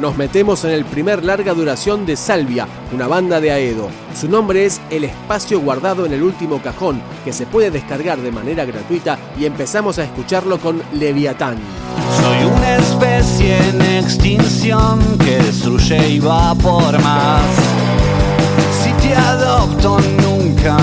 Nos metemos en el primer larga duración de Salvia, una banda de Aedo. Su nombre es El espacio guardado en el último cajón, que se puede descargar de manera gratuita y empezamos a escucharlo con Leviatán. Soy una especie en extinción que destruye y va por más. Si te adopto nunca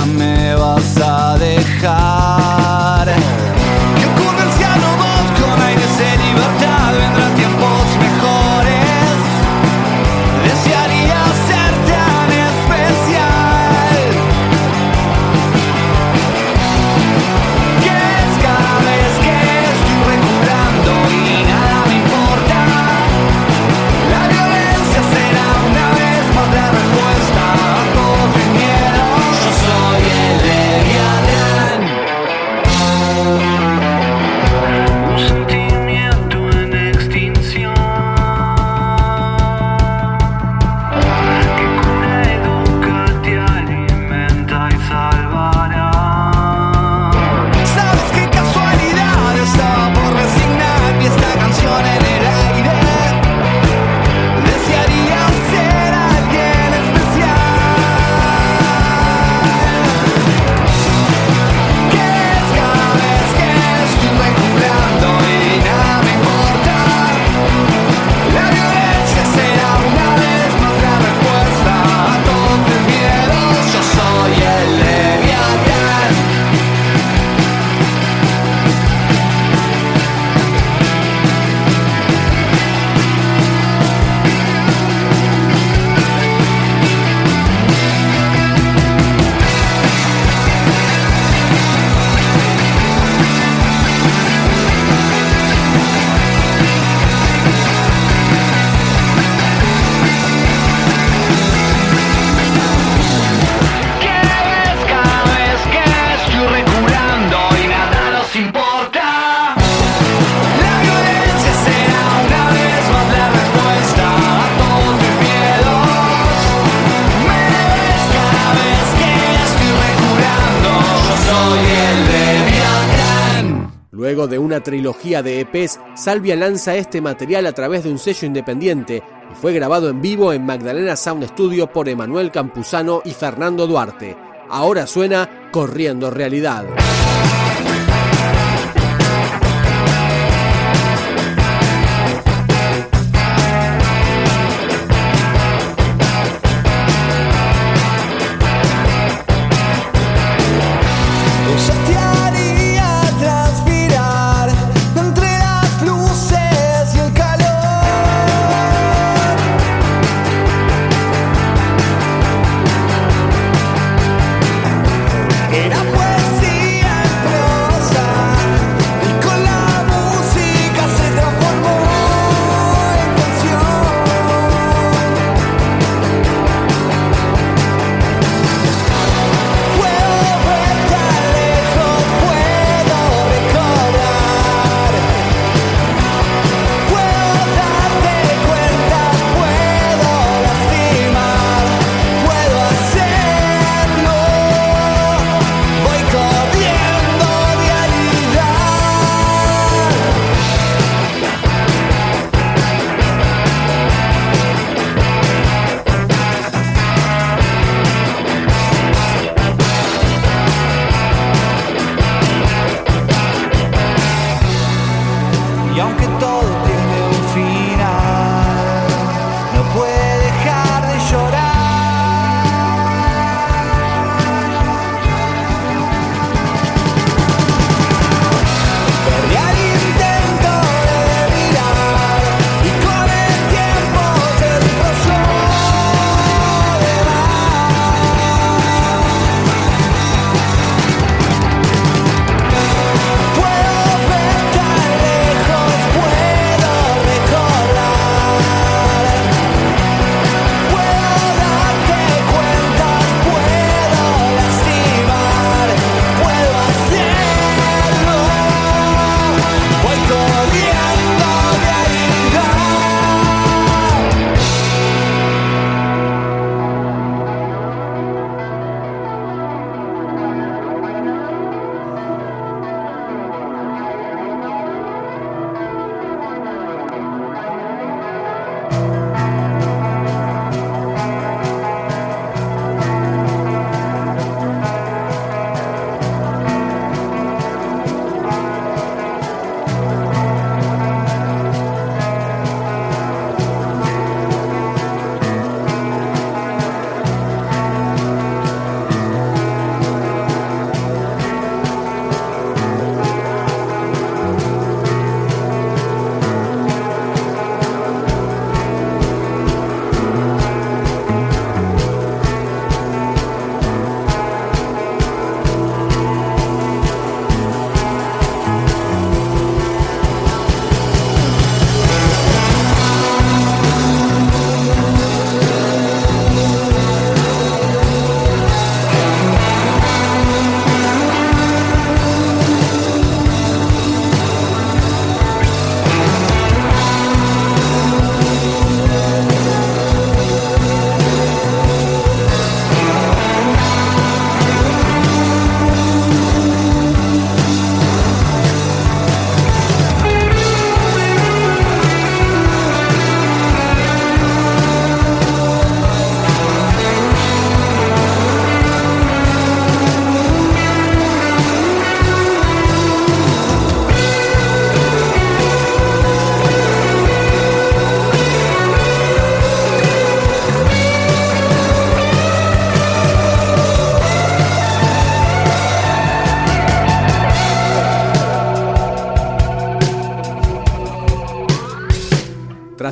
De una trilogía de EPs, Salvia lanza este material a través de un sello independiente y fue grabado en vivo en Magdalena Sound Studio por Emanuel Campuzano y Fernando Duarte. Ahora suena Corriendo Realidad.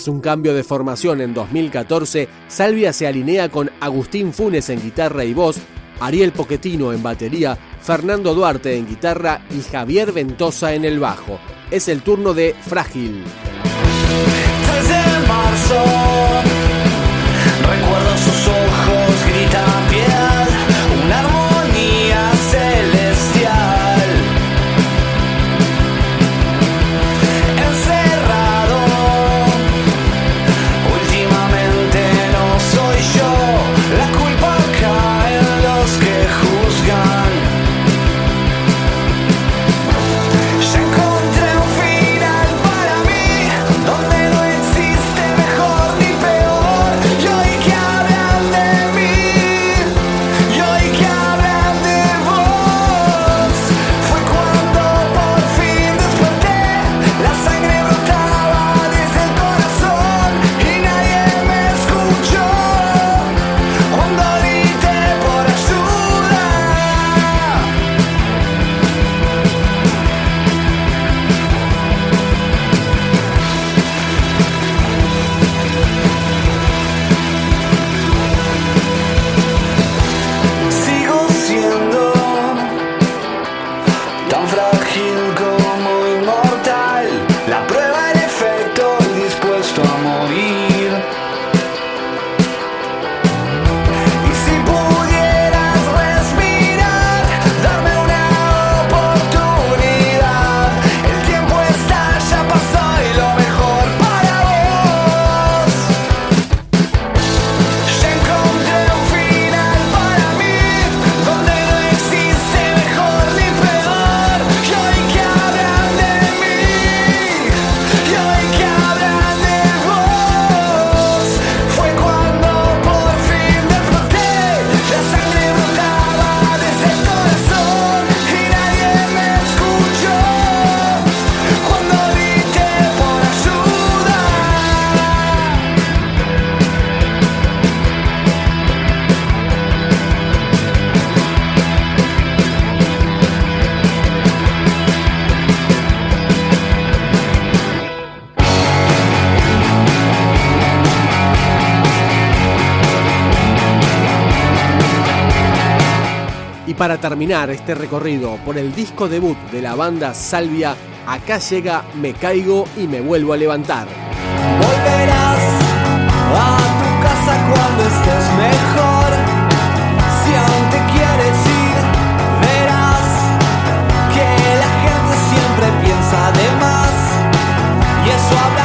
Tras un cambio de formación en 2014, Salvia se alinea con Agustín Funes en guitarra y voz, Ariel Poquetino en batería, Fernando Duarte en guitarra y Javier Ventosa en el bajo. Es el turno de Frágil. Y para terminar este recorrido por el disco debut de la banda Salvia, acá llega Me Caigo y Me Vuelvo a Levantar. Volverás a tu casa cuando estés mejor. Si aún te quieres ir, verás que la gente siempre piensa de más. Y eso habrá